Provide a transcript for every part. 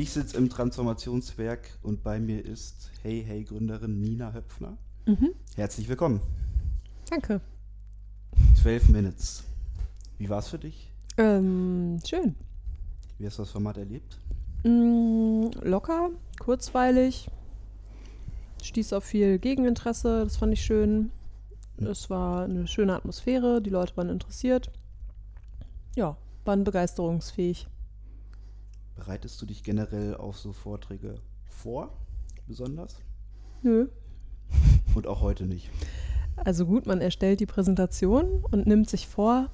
Ich sitze im Transformationswerk und bei mir ist Hey Hey Gründerin Nina Höpfner. Mhm. Herzlich willkommen. Danke. 12 Minutes. Wie war es für dich? Ähm, schön. Wie hast du das Format erlebt? Mm, locker, kurzweilig, stieß auf viel Gegeninteresse, das fand ich schön. Hm. Es war eine schöne Atmosphäre, die Leute waren interessiert. Ja, waren begeisterungsfähig. Bereitest du dich generell auf so Vorträge vor, besonders? Nö. Und auch heute nicht. Also gut, man erstellt die Präsentation und nimmt sich vor,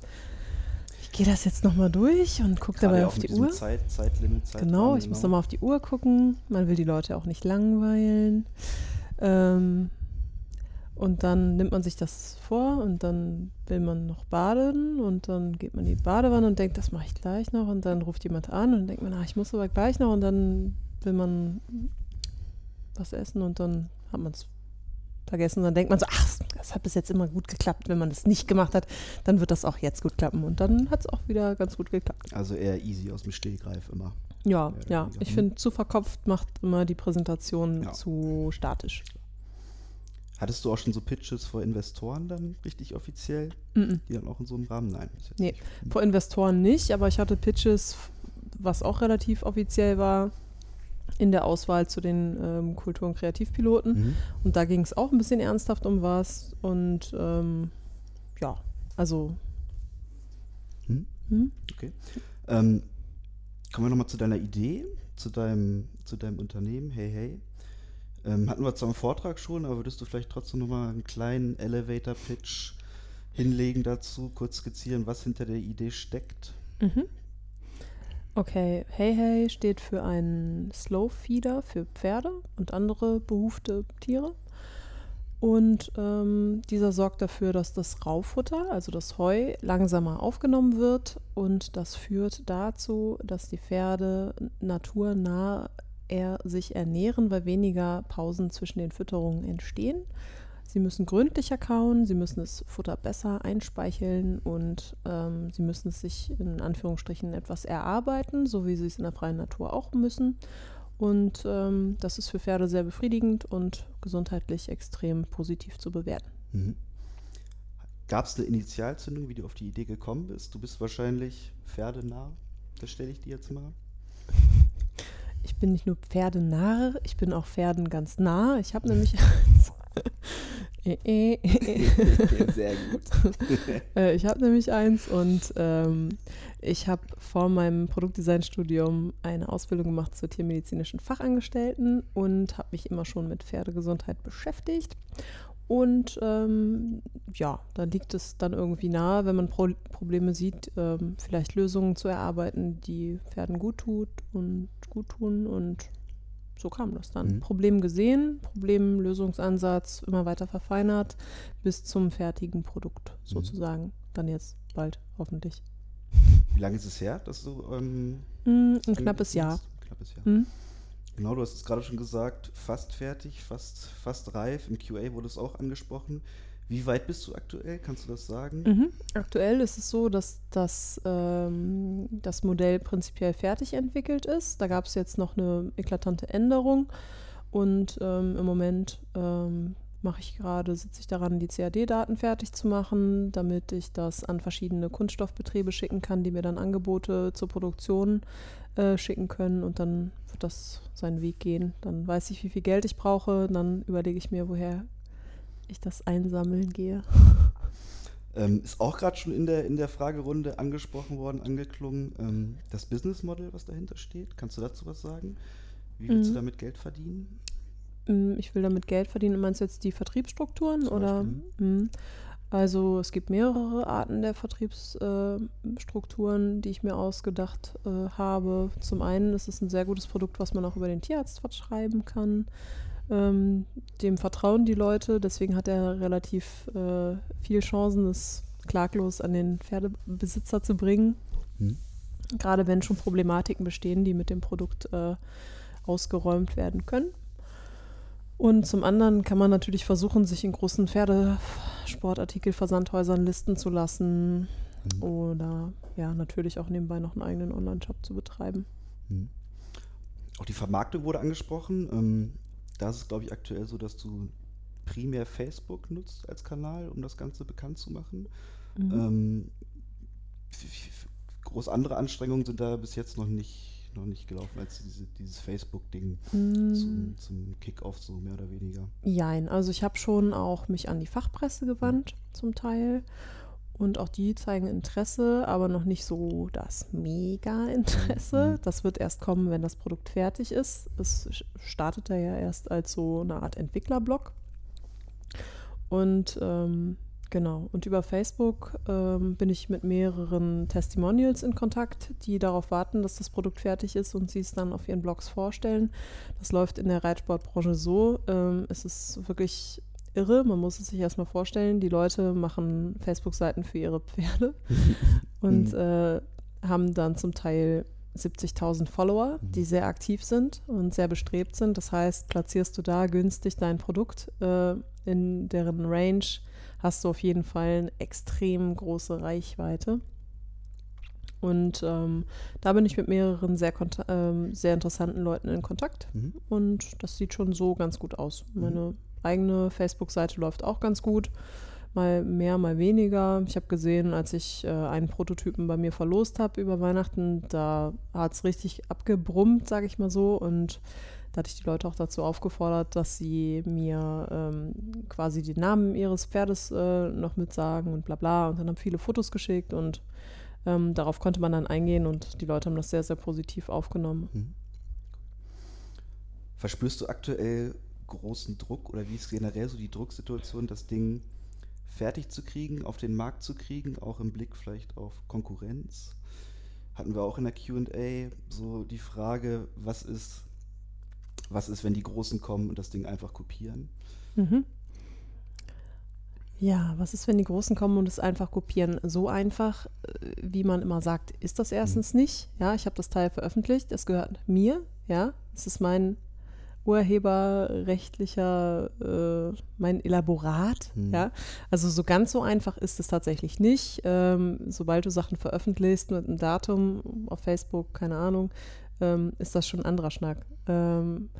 ich gehe das jetzt nochmal durch und gucke dabei auf die Uhr. Zeit, Zeitlimit, Zeit genau, ich genau. muss nochmal auf die Uhr gucken. Man will die Leute auch nicht langweilen. Ähm, und dann nimmt man sich das vor und dann will man noch baden und dann geht man in die Badewanne und denkt, das mache ich gleich noch und dann ruft jemand an und denkt man, ach, ich muss aber gleich noch und dann will man was essen und dann hat man es vergessen. Dann denkt man so, ach, das hat bis jetzt immer gut geklappt. Wenn man das nicht gemacht hat, dann wird das auch jetzt gut klappen. Und dann hat es auch wieder ganz gut geklappt. Also eher easy aus dem Stehgreif immer. Ja, ja. Ich finde, zu verkopft macht immer die Präsentation ja. zu statisch. Hattest du auch schon so Pitches vor Investoren dann richtig offiziell? Mm -mm. Die dann auch in so einem Rahmen? Nein. Nee, nicht. vor Investoren nicht, aber ich hatte Pitches, was auch relativ offiziell war, in der Auswahl zu den ähm, Kultur- und Kreativpiloten. Mhm. Und da ging es auch ein bisschen ernsthaft um was. Und ähm, ja, also. Hm? Hm? Okay. Ähm, kommen wir nochmal zu deiner Idee, zu deinem, zu deinem Unternehmen. Hey, hey. Ähm, hatten wir zwar im Vortrag schon, aber würdest du vielleicht trotzdem nochmal einen kleinen Elevator-Pitch hinlegen dazu, kurz skizzieren, was hinter der Idee steckt? Mhm. Okay, Hey Hey steht für einen Slow Feeder für Pferde und andere behufte Tiere. Und ähm, dieser sorgt dafür, dass das Raufutter, also das Heu, langsamer aufgenommen wird. Und das führt dazu, dass die Pferde naturnah er sich ernähren, weil weniger Pausen zwischen den Fütterungen entstehen. Sie müssen gründlicher kauen, sie müssen das Futter besser einspeicheln und ähm, sie müssen es sich in Anführungsstrichen etwas erarbeiten, so wie sie es in der freien Natur auch müssen. Und ähm, das ist für Pferde sehr befriedigend und gesundheitlich extrem positiv zu bewerten. Mhm. Gab es eine Initialzündung, wie du auf die Idee gekommen bist? Du bist wahrscheinlich pferdenah. Das stelle ich dir jetzt mal ich bin nicht nur Pferdenarr, ich bin auch Pferden ganz nah. Ich habe nämlich. Sehr gut. Äh, ich habe nämlich eins und ähm, ich habe vor meinem Produktdesignstudium eine Ausbildung gemacht zur tiermedizinischen Fachangestellten und habe mich immer schon mit Pferdegesundheit beschäftigt. Und ähm, ja, da liegt es dann irgendwie nahe, wenn man Pro Probleme sieht, ähm, vielleicht Lösungen zu erarbeiten, die Pferden gut tut und gut tun. Und so kam das dann. Mhm. Problem gesehen, Problemlösungsansatz immer weiter verfeinert bis zum fertigen Produkt mhm. sozusagen. Mhm. Dann jetzt bald, hoffentlich. Wie lange ist es her, dass du ähm, mm, ein knappes Jahr. Ein knappes Jahr. Mhm. Genau, du hast es gerade schon gesagt, fast fertig, fast, fast reif. Im QA wurde es auch angesprochen. Wie weit bist du aktuell? Kannst du das sagen? Mhm. Aktuell ist es so, dass das, ähm, das Modell prinzipiell fertig entwickelt ist. Da gab es jetzt noch eine eklatante Änderung. Und ähm, im Moment ähm, mache ich gerade, sitze ich daran, die CAD-Daten fertig zu machen, damit ich das an verschiedene Kunststoffbetriebe schicken kann, die mir dann Angebote zur Produktion äh, schicken können und dann wird das seinen Weg gehen. Dann weiß ich, wie viel Geld ich brauche, dann überlege ich mir, woher ich das einsammeln gehe. Ähm, ist auch gerade schon in der, in der Fragerunde angesprochen worden, angeklungen, ähm, das Business Model, was dahinter steht. Kannst du dazu was sagen? Wie willst mhm. du damit Geld verdienen? Mm, ich will damit Geld verdienen. Meinst du jetzt die Vertriebsstrukturen Zum oder? Mhm. Also es gibt mehrere Arten der Vertriebsstrukturen, äh, die ich mir ausgedacht äh, habe. Zum einen ist es ein sehr gutes Produkt, was man auch über den Tierarzt verschreiben kann. Ähm, dem vertrauen die Leute, deswegen hat er relativ äh, viel Chancen, es klaglos an den Pferdebesitzer zu bringen. Mhm. Gerade wenn schon Problematiken bestehen, die mit dem Produkt äh, ausgeräumt werden können. Und zum anderen kann man natürlich versuchen, sich in großen Pferdesportartikelversandhäusern listen zu lassen mhm. oder ja, natürlich auch nebenbei noch einen eigenen Online-Shop zu betreiben. Mhm. auch die Vermarktung wurde angesprochen. Ähm, da ist es, glaube ich, aktuell so, dass du primär Facebook nutzt als Kanal, um das Ganze bekannt zu machen. Mhm. Ähm, groß andere Anstrengungen sind da bis jetzt noch nicht noch nicht gelaufen, als diese, dieses Facebook-Ding mm. zum, zum Kick-Off so mehr oder weniger. Jein, also ich habe schon auch mich an die Fachpresse gewandt zum Teil und auch die zeigen Interesse, aber noch nicht so das Mega-Interesse. Mhm. Das wird erst kommen, wenn das Produkt fertig ist. Es startet ja erst als so eine Art Entwicklerblog. Und ähm, genau, und über Facebook ähm, bin ich mit mehreren Testimonials in Kontakt, die darauf warten, dass das Produkt fertig ist und sie es dann auf ihren Blogs vorstellen. Das läuft in der Reitsportbranche so. Ähm, es ist wirklich irre. Man muss es sich erstmal vorstellen. Die Leute machen Facebook-Seiten für ihre Pferde und mhm. äh, haben dann zum Teil 70.000 Follower, die mhm. sehr aktiv sind und sehr bestrebt sind. Das heißt, platzierst du da günstig dein Produkt äh, in deren Range, hast du auf jeden Fall eine extrem große Reichweite. Und ähm, da bin ich mit mehreren sehr, ähm, sehr interessanten Leuten in Kontakt. Mhm. Und das sieht schon so ganz gut aus. Mhm. Meine eigene Facebook-Seite läuft auch ganz gut. Mal mehr, mal weniger. Ich habe gesehen, als ich äh, einen Prototypen bei mir verlost habe über Weihnachten, da hat es richtig abgebrummt, sage ich mal so. Und da hatte ich die Leute auch dazu aufgefordert, dass sie mir ähm, quasi die Namen ihres Pferdes äh, noch mitsagen und bla bla. Und dann haben viele Fotos geschickt und ähm, darauf konnte man dann eingehen und die Leute haben das sehr, sehr positiv aufgenommen. Mhm. Verspürst du aktuell großen Druck oder wie ist generell so die Drucksituation, das Ding fertig zu kriegen, auf den Markt zu kriegen, auch im Blick vielleicht auf Konkurrenz? Hatten wir auch in der QA so die Frage, was ist, was ist, wenn die Großen kommen und das Ding einfach kopieren? Mhm. Ja, was ist, wenn die Großen kommen und es einfach kopieren? So einfach, äh, wie man immer sagt, ist das erstens mhm. nicht. Ja, ich habe das Teil veröffentlicht, es gehört mir, ja, es ist mein urheberrechtlicher, äh, mein Elaborat. Hm. Ja? Also so ganz so einfach ist es tatsächlich nicht. Ähm, sobald du Sachen veröffentlichst mit einem Datum auf Facebook, keine Ahnung, ähm, ist das schon ein anderer Schnack. Ähm,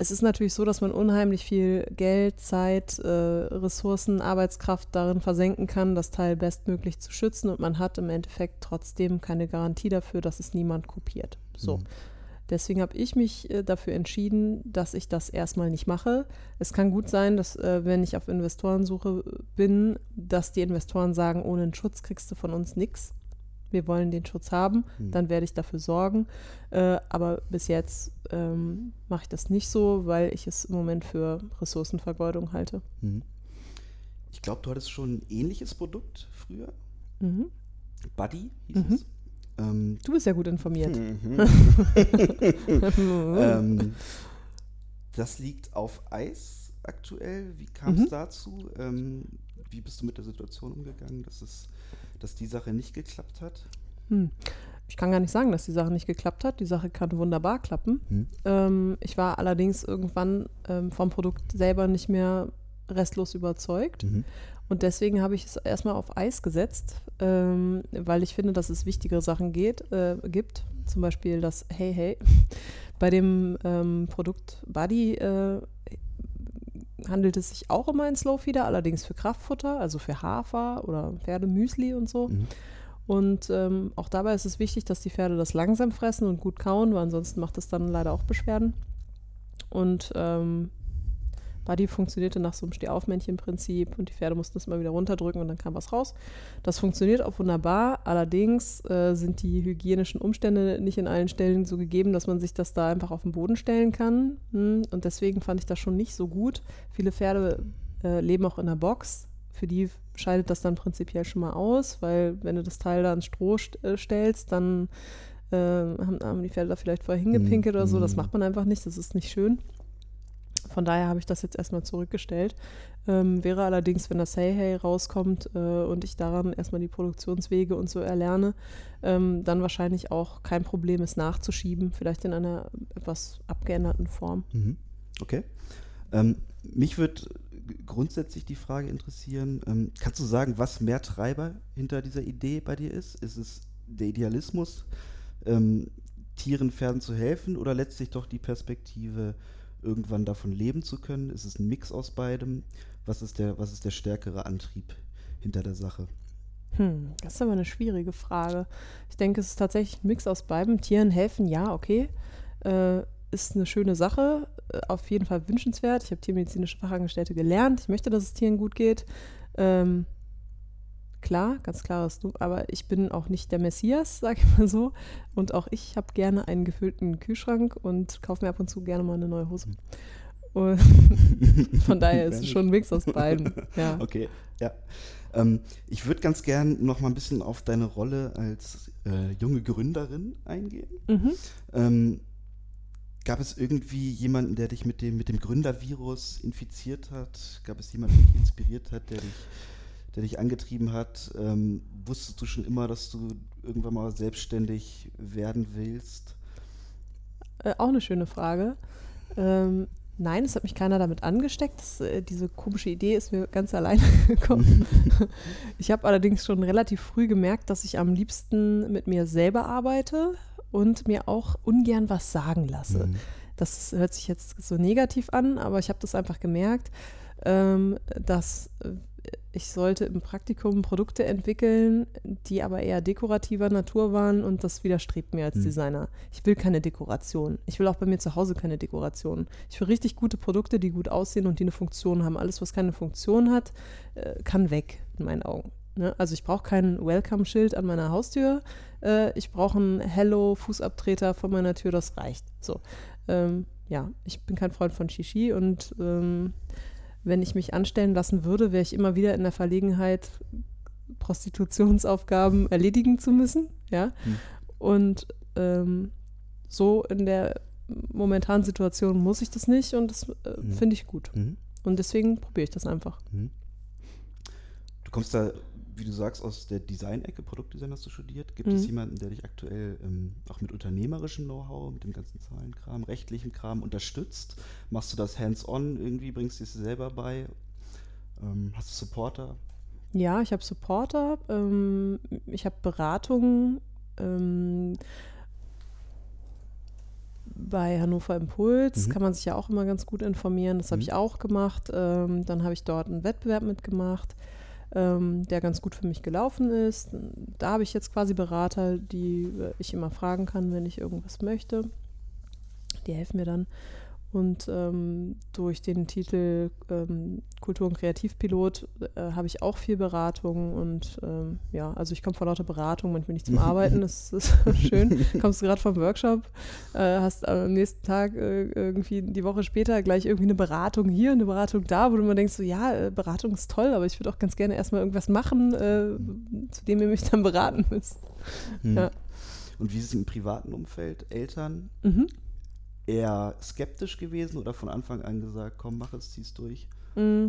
es ist natürlich so, dass man unheimlich viel Geld, Zeit, äh, Ressourcen, Arbeitskraft darin versenken kann, das Teil bestmöglich zu schützen und man hat im Endeffekt trotzdem keine Garantie dafür, dass es niemand kopiert. So. Mhm. Deswegen habe ich mich äh, dafür entschieden, dass ich das erstmal nicht mache. Es kann gut sein, dass äh, wenn ich auf Investorensuche bin, dass die Investoren sagen, ohne einen Schutz kriegst du von uns nichts. Wir wollen den Schutz haben, hm. dann werde ich dafür sorgen. Äh, aber bis jetzt ähm, mache ich das nicht so, weil ich es im Moment für Ressourcenvergeudung halte. Mhm. Ich glaube, du hattest schon ein ähnliches Produkt früher. Mhm. Buddy hieß mhm. es. Ähm, du bist ja gut informiert. Mhm. ähm, das liegt auf Eis aktuell. Wie kam es mhm. dazu? Ähm, wie bist du mit der Situation umgegangen, dass, es, dass die Sache nicht geklappt hat? Hm. Ich kann gar nicht sagen, dass die Sache nicht geklappt hat. Die Sache kann wunderbar klappen. Hm. Ähm, ich war allerdings irgendwann ähm, vom Produkt selber nicht mehr restlos überzeugt mhm. Und deswegen habe ich es erstmal auf Eis gesetzt, ähm, weil ich finde, dass es wichtigere Sachen geht, äh, gibt. Zum Beispiel das Hey Hey. Bei dem ähm, Produkt Buddy äh, handelt es sich auch um einen Slowfeeder, allerdings für Kraftfutter, also für Hafer oder Pferdemüsli und so. Mhm. Und ähm, auch dabei ist es wichtig, dass die Pferde das langsam fressen und gut kauen, weil ansonsten macht es dann leider auch Beschwerden. Und ähm, Buddy funktionierte nach so einem Stehaufmännchen-Prinzip und die Pferde mussten das immer wieder runterdrücken und dann kam was raus. Das funktioniert auch wunderbar, allerdings äh, sind die hygienischen Umstände nicht in allen Stellen so gegeben, dass man sich das da einfach auf den Boden stellen kann. Hm? Und deswegen fand ich das schon nicht so gut. Viele Pferde äh, leben auch in der Box. Für die scheidet das dann prinzipiell schon mal aus, weil wenn du das Teil da ins Stroh st äh, stellst, dann äh, haben, haben, die Pferde da vielleicht vorher hingepinkelt mhm. oder so. Das mhm. macht man einfach nicht, das ist nicht schön. Von daher habe ich das jetzt erstmal zurückgestellt. Ähm, wäre allerdings, wenn das Hey Hey rauskommt äh, und ich daran erstmal die Produktionswege und so erlerne, ähm, dann wahrscheinlich auch kein Problem, es nachzuschieben, vielleicht in einer etwas abgeänderten Form. Mhm. Okay. Ähm, mich würde grundsätzlich die Frage interessieren, ähm, kannst du sagen, was mehr Treiber hinter dieser Idee bei dir ist? Ist es der Idealismus, ähm, Tieren, Pferden zu helfen oder letztlich doch die Perspektive, irgendwann davon leben zu können? Ist es ein Mix aus beidem? Was ist der, was ist der stärkere Antrieb hinter der Sache? Hm, das ist aber eine schwierige Frage. Ich denke, es ist tatsächlich ein Mix aus beidem. Tieren helfen, ja, okay. Äh, ist eine schöne Sache, äh, auf jeden Fall wünschenswert. Ich habe tiermedizinische Fachangestellte gelernt. Ich möchte, dass es Tieren gut geht. Ähm, klar, ganz klares Du, aber ich bin auch nicht der Messias, sage ich mal so. Und auch ich habe gerne einen gefüllten Kühlschrank und kaufe mir ab und zu gerne mal eine neue Hose. Und von daher ist es schon ein Mix aus beiden. Ja. Okay, ja. Ähm, ich würde ganz gern noch mal ein bisschen auf deine Rolle als äh, junge Gründerin eingehen. Mhm. Ähm, gab es irgendwie jemanden, der dich mit dem, mit dem Gründervirus infiziert hat? Gab es jemanden, der dich inspiriert hat, der dich, der dich angetrieben hat? Ähm, wusstest du schon immer, dass du irgendwann mal selbstständig werden willst? Äh, auch eine schöne Frage. Ähm, Nein, es hat mich keiner damit angesteckt. Das, äh, diese komische Idee ist mir ganz alleine gekommen. ich habe allerdings schon relativ früh gemerkt, dass ich am liebsten mit mir selber arbeite und mir auch ungern was sagen lasse. Mhm. Das hört sich jetzt so negativ an, aber ich habe das einfach gemerkt, ähm, dass äh, ich sollte im Praktikum Produkte entwickeln, die aber eher dekorativer Natur waren und das widerstrebt mir als mhm. Designer. Ich will keine Dekoration. Ich will auch bei mir zu Hause keine Dekoration. Ich will richtig gute Produkte, die gut aussehen und die eine Funktion haben. Alles, was keine Funktion hat, äh, kann weg, in meinen Augen. Ne? Also ich brauche kein Welcome-Schild an meiner Haustür. Äh, ich brauche einen Hello-Fußabtreter vor meiner Tür, das reicht. So. Ähm, ja, ich bin kein Freund von Shishi und ähm, wenn ich mich anstellen lassen würde, wäre ich immer wieder in der Verlegenheit, Prostitutionsaufgaben erledigen zu müssen. Ja. Hm. Und ähm, so in der momentanen Situation muss ich das nicht und das äh, hm. finde ich gut. Hm. Und deswegen probiere ich das einfach. Hm. Du kommst da wie du sagst, aus der Design-Ecke, Produktdesign hast du studiert. Gibt mhm. es jemanden, der dich aktuell ähm, auch mit unternehmerischem Know-how, mit dem ganzen Zahlenkram, rechtlichem Kram unterstützt? Machst du das hands-on irgendwie, bringst du es selber bei? Ähm, hast du Supporter? Ja, ich habe Supporter. Ähm, ich habe Beratungen ähm, bei Hannover Impuls mhm. kann man sich ja auch immer ganz gut informieren. Das habe mhm. ich auch gemacht. Ähm, dann habe ich dort einen Wettbewerb mitgemacht ähm, der ganz gut für mich gelaufen ist. Da habe ich jetzt quasi Berater, die ich immer fragen kann, wenn ich irgendwas möchte. Die helfen mir dann. Und ähm, durch den Titel ähm, Kultur- und Kreativpilot äh, habe ich auch viel Beratung und ähm, ja, also ich komme vor lauter Beratung, manchmal nicht zum Arbeiten, das ist schön. Kommst du gerade vom Workshop, äh, hast am nächsten Tag äh, irgendwie die Woche später gleich irgendwie eine Beratung hier, eine Beratung da, wo du immer denkst, so ja, äh, Beratung ist toll, aber ich würde auch ganz gerne erstmal irgendwas machen, äh, zu dem ihr mich dann beraten müsst. Hm. Ja. Und wie ist es im privaten Umfeld? Eltern? Mhm eher skeptisch gewesen oder von Anfang an gesagt, komm, mach es, zieh's durch? Mm.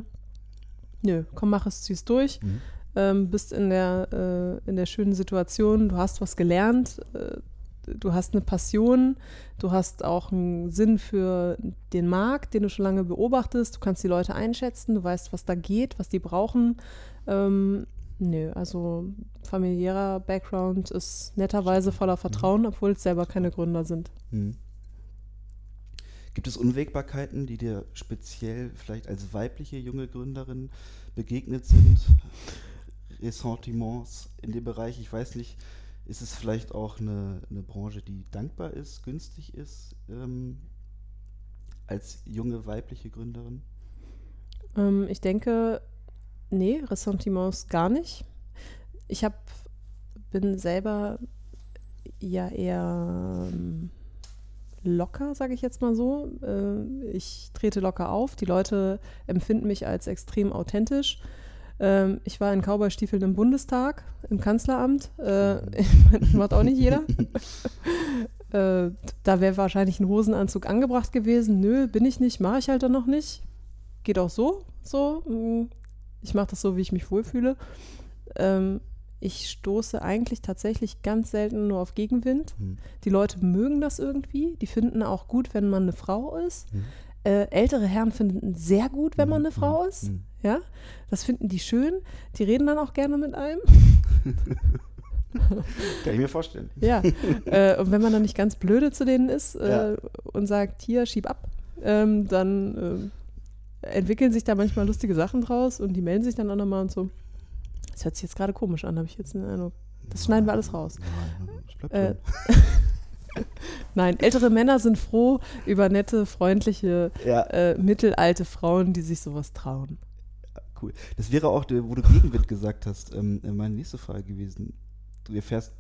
Nö, komm, mach es, zieh's durch. Mhm. Ähm, bist in der, äh, in der schönen Situation, du hast was gelernt, äh, du hast eine Passion, du hast auch einen Sinn für den Markt, den du schon lange beobachtest, du kannst die Leute einschätzen, du weißt, was da geht, was die brauchen. Ähm, nö, also familiärer Background ist netterweise voller Vertrauen, obwohl es selber keine Gründer sind. Mhm. Gibt es Unwägbarkeiten, die dir speziell vielleicht als weibliche junge Gründerin begegnet sind? Ressentiments in dem Bereich? Ich weiß nicht, ist es vielleicht auch eine, eine Branche, die dankbar ist, günstig ist ähm, als junge weibliche Gründerin? Ähm, ich denke, nee, Ressentiments gar nicht. Ich hab, bin selber ja eher ähm, locker, sage ich jetzt mal so. Äh, ich trete locker auf. Die Leute empfinden mich als extrem authentisch. Ähm, ich war in Cowboy-Stiefeln im Bundestag, im Kanzleramt. Äh, macht auch nicht jeder. Äh, da wäre wahrscheinlich ein Hosenanzug angebracht gewesen. Nö, bin ich nicht, mache ich halt dann noch nicht. Geht auch so. So. Mm, ich mache das so, wie ich mich wohlfühle. Ähm, ich stoße eigentlich tatsächlich ganz selten nur auf Gegenwind. Mhm. Die Leute mögen das irgendwie. Die finden auch gut, wenn man eine Frau ist. Mhm. Äh, ältere Herren finden sehr gut, wenn man eine hm. Frau ist. Hm. Ja, das finden die schön. Die reden dann auch gerne mit einem. Kann ich mir vorstellen. Ja, äh, und wenn man dann nicht ganz blöde zu denen ist äh, Ja. und sagt, hier, schieb ab, ähm, dann äh, entwickeln sich da manchmal lustige Sachen draus und die melden sich dann auch nochmal und so. Das hört sich jetzt gerade komisch an, habe ich jetzt den Eindruck. Das schneiden wir alles raus. Nein, Äh. Nein, ältere Männer sind froh über nette, freundliche, Ja, äh, mittelalte Frauen, die sich sowas trauen. cool. Das wäre auch, wo du Gegenwind gesagt hast, ähm, meine nächste Frage gewesen. Du erfährst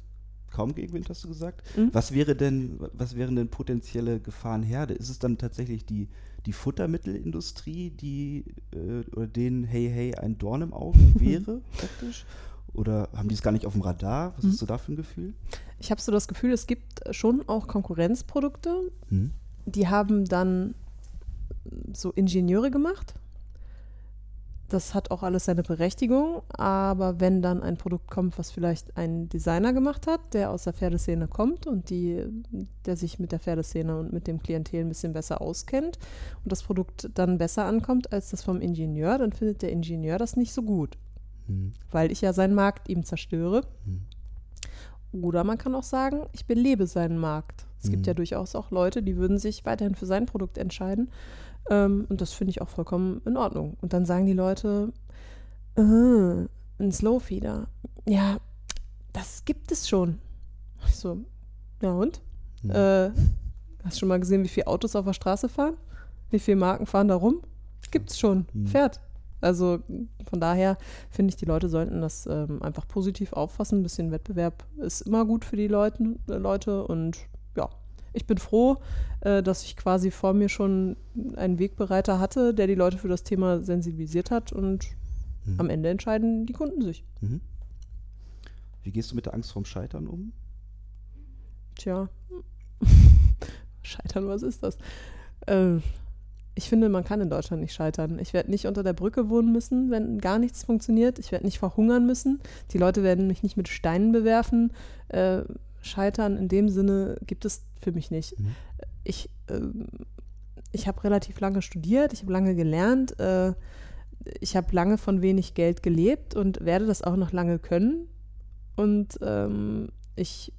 kaum Gegenwind, hast du gesagt. Mhm. Was wäre denn, was wären denn potenzielle Gefahrenherde? Ist es dann tatsächlich die, die Futtermittelindustrie, die äh, oder denen Hey Hey ein Dorn im Auge wäre, praktisch? Oder haben die es gar nicht auf dem Radar? Was Mhm. hast du da für ein Gefühl? Ich habe so das Gefühl, es gibt schon auch Konkurrenzprodukte, Hm? die haben dann so Ingenieure gemacht. Das hat auch alles seine Berechtigung, aber wenn dann ein Produkt kommt, was vielleicht ein Designer gemacht hat, der aus der Pferdeszene kommt und die, der sich mit der Pferdeszene und mit dem Klientel ein bisschen besser auskennt und das Produkt dann besser ankommt als das vom Ingenieur, dann findet der Ingenieur das nicht so gut, Hm. weil ich ja seinen Markt ihm zerstöre. Hm. Oder man kann auch sagen, ich belebe seinen Markt. Es gibt Mhm. ja durchaus auch Leute, die würden sich weiterhin für sein Produkt entscheiden. Ähm, und das finde ich auch vollkommen in Ordnung. Und dann sagen die Leute, äh, ein Slowfeeder. Ja, das gibt es schon. Ich so, ja und? Hm. Äh, hast du schon mal gesehen, wie viele Autos auf der Straße fahren? Wie viele Marken fahren da rum? Gibt's schon. Mhm. Fährt. Also von daher finde ich, die Leute sollten das ähm, einfach positiv auffassen. Ein bisschen Wettbewerb ist immer gut für die Leuten, äh, Leute. Und ich bin froh, äh, dass ich quasi vor mir schon einen Wegbereiter hatte, der die Leute für das Thema sensibilisiert hat. Und Mhm. am Ende entscheiden die Kunden sich. Mhm. Wie gehst du mit der Angst vorm Scheitern um? Tja, scheitern, was ist das? Äh, ich finde, man kann in Deutschland nicht scheitern. Ich werde nicht unter der Brücke wohnen müssen, wenn gar nichts funktioniert. Ich werde nicht verhungern müssen. Die Leute werden mich nicht mit Steinen bewerfen. Äh, scheitern in dem Sinne gibt es für mich nicht. Mhm. Ich, ähm, ich habe relativ lange studiert, ich habe lange gelernt, äh, ich habe lange von wenig Geld gelebt und werde das auch noch lange können. Und ähm, ich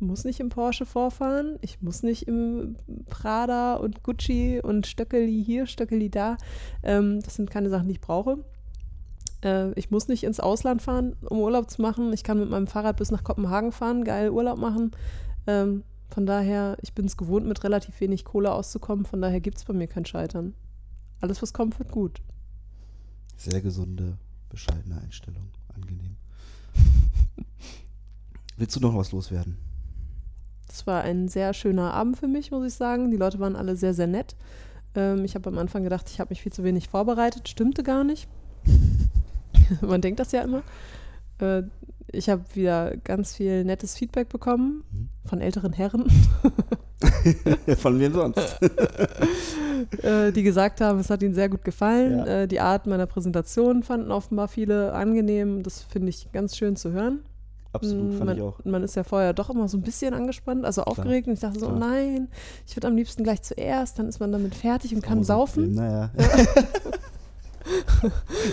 muss nicht im Porsche vorfahren, ich muss nicht im Prada und Gucci und Stöckeli hier, Stöckeli da. Ähm, das sind keine Sachen, die ich brauche. Äh, ich muss nicht ins Ausland fahren, um Urlaub zu machen. Ich kann mit meinem Fahrrad bis nach Kopenhagen fahren, geil Urlaub machen. Ähm, von daher, ich bin es gewohnt, mit relativ wenig Kohle auszukommen. Von daher gibt es bei mir kein Scheitern. Alles, was kommt, wird gut. Sehr gesunde, bescheidene Einstellung. Angenehm. Willst du noch was loswerden? Das war ein sehr schöner Abend für mich, muss ich sagen. Die Leute waren alle sehr, sehr nett. Ähm, ich habe am Anfang gedacht, ich habe mich viel zu wenig vorbereitet. Stimmte gar nicht. Man denkt das ja immer. Äh, ich habe wieder ganz viel nettes Feedback bekommen Mhm. von älteren Herren, Von wem sonst? äh, die gesagt haben, es hat ihnen sehr gut gefallen. Ja. Äh, die Art meiner Präsentation fanden offenbar viele angenehm. Das finde ich ganz schön zu hören. Absolut, fand man, ich auch. man ist ja vorher doch immer so ein bisschen angespannt, also aufgeregt. Und ich dachte so, Klar. nein, ich würde am liebsten gleich zuerst, dann ist man damit fertig und kann so ein saufen. Naja.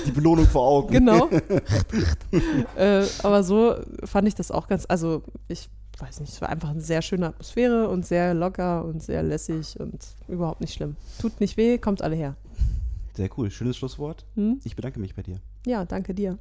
Die Belohnung vor Augen. Genau. äh, aber so fand ich das auch ganz, also ich weiß nicht, es war einfach eine sehr schöne Atmosphäre und sehr locker und sehr lässig und überhaupt nicht schlimm. Tut nicht weh, kommt alle her. Sehr cool. Schönes Schlusswort. Hm? Ich bedanke mich bei dir. Ja, danke dir.